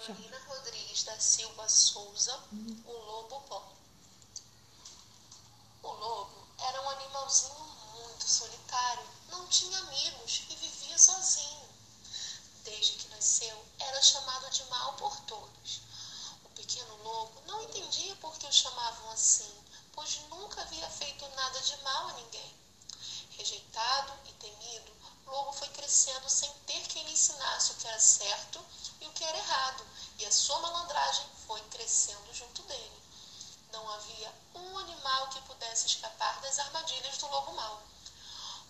Carolina Rodrigues da Silva Souza, o lobo bom. O lobo era um animalzinho muito solitário, não tinha amigos e vivia sozinho. Desde que nasceu, era chamado de mal por todos. O pequeno lobo não entendia por que o chamavam assim, pois nunca havia feito nada de mal a ninguém. Rejeitado e temido, Lobo foi crescendo sem ter quem lhe ensinasse o que era certo e o que era errado, e a sua malandragem foi crescendo junto dele. Não havia um animal que pudesse escapar das armadilhas do lobo mau.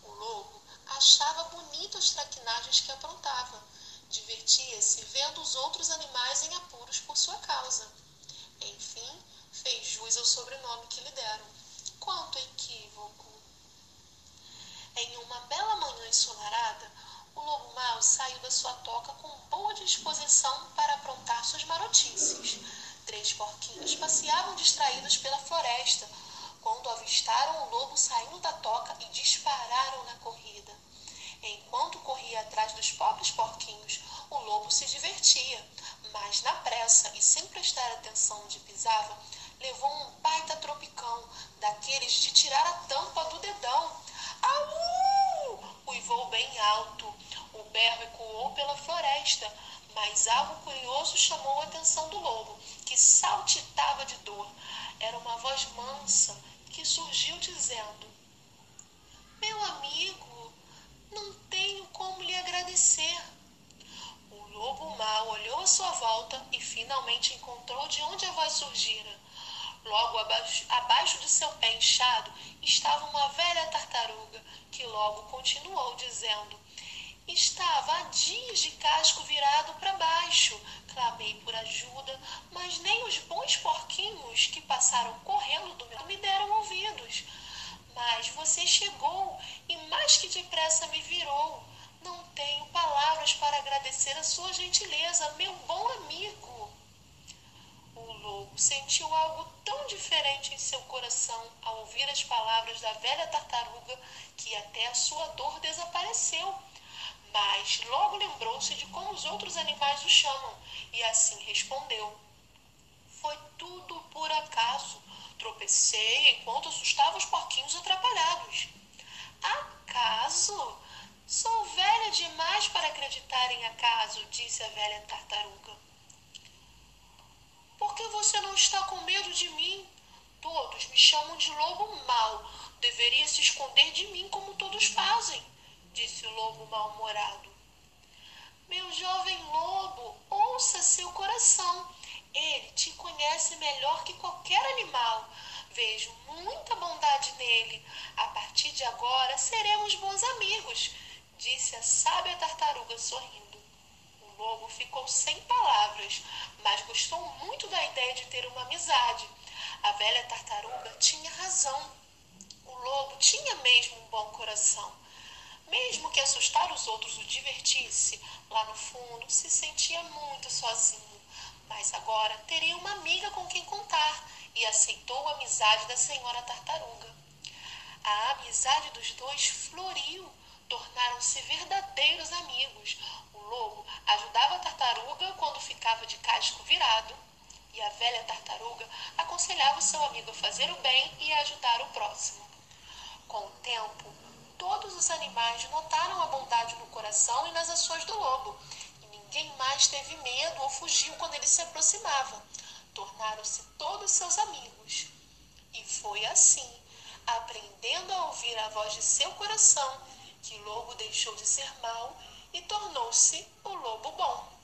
O lobo achava bonito as traquinagens que aprontava. Divertia-se vendo os outros animais em apuros por sua causa. Enfim, fez jus ao sobrenome que lhe deram. Quanto equívoco! Em uma bela manhã ensolarada, saiu da sua toca com boa disposição para aprontar suas marotices. Três porquinhos passeavam distraídos pela floresta quando avistaram o lobo saindo da toca e dispararam na corrida. Enquanto corria atrás dos pobres porquinhos, o lobo se divertia, mas na pressa e sem prestar atenção onde pisava, levou um baita tropicão, mas algo curioso chamou a atenção do lobo, que saltitava de dor. Era uma voz mansa que surgiu dizendo: Meu amigo, não tenho como lhe agradecer. O lobo mau olhou à sua volta e finalmente encontrou de onde a voz surgira. Logo abaixo, abaixo de seu pé inchado estava uma velha tartaruga, que logo continuou dizendo: Estava há dias de casco virado para baixo. Clamei por ajuda, mas nem os bons porquinhos que passaram correndo do meu me deram ouvidos. Mas você chegou e mais que depressa me virou. Não tenho palavras para agradecer a sua gentileza, meu bom amigo. O lobo sentiu algo tão diferente em seu coração ao ouvir as palavras da velha tartaruga que até a sua dor desapareceu. Mas logo lembrou-se de como os outros animais o chamam e assim respondeu: Foi tudo por acaso. Tropecei enquanto assustava os porquinhos atrapalhados. Acaso? Sou velha demais para acreditar em acaso, disse a velha tartaruga. Por que você não está com medo de mim? Todos me chamam de lobo mau. Deveria se esconder de mim como todos fazem, disse o lobo mal-humorado. Meu jovem lobo, ouça seu coração. Ele te conhece melhor que qualquer animal. Vejo muita bondade nele. A partir de agora seremos bons amigos, disse a sábia tartaruga sorrindo lobo ficou sem palavras, mas gostou muito da ideia de ter uma amizade. A velha tartaruga tinha razão. O lobo tinha mesmo um bom coração. Mesmo que assustar os outros o divertisse, lá no fundo se sentia muito sozinho. Mas agora teria uma amiga com quem contar e aceitou a amizade da senhora tartaruga. A amizade dos dois floriu, tornaram-se verdadeiros amigos lobo ajudava a tartaruga quando ficava de casco virado, e a velha tartaruga aconselhava o seu amigo a fazer o bem e a ajudar o próximo. O os animais notaram a bondade no coração e nas ações do lobo, e ninguém mais teve medo ou fugiu quando ele se aproximava. Tornaram-se todos seus amigos. E foi assim, aprendendo a ouvir a voz de seu coração, que Lobo deixou de ser mau e tornou-se o lobo bom.